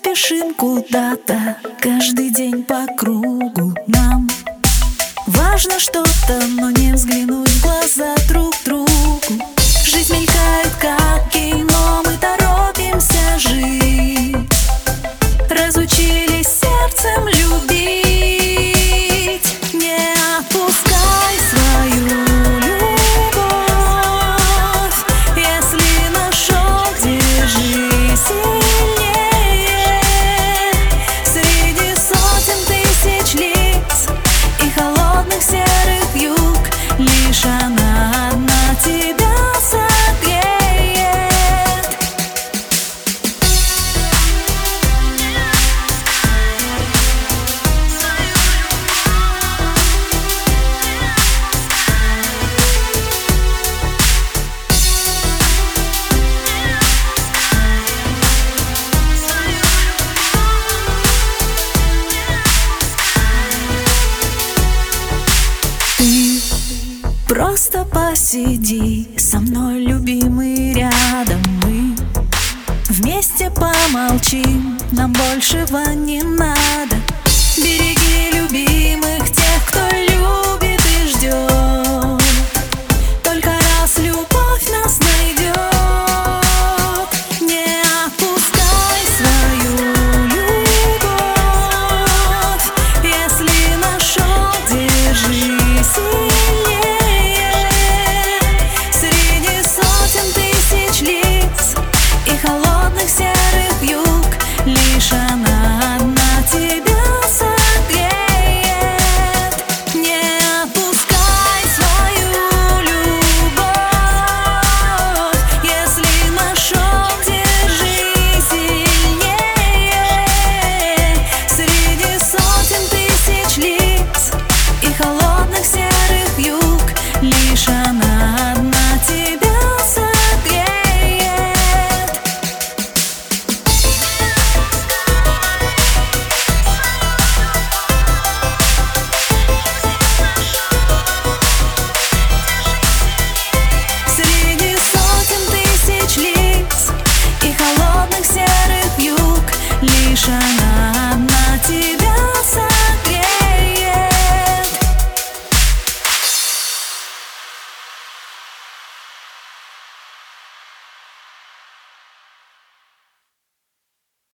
спешим куда-то Каждый день по кругу. Нам Важно что-то, но не взглянуть в глаза друг просто посиди со мной, любимый, рядом мы. Вместе помолчим, нам большего не надо 你身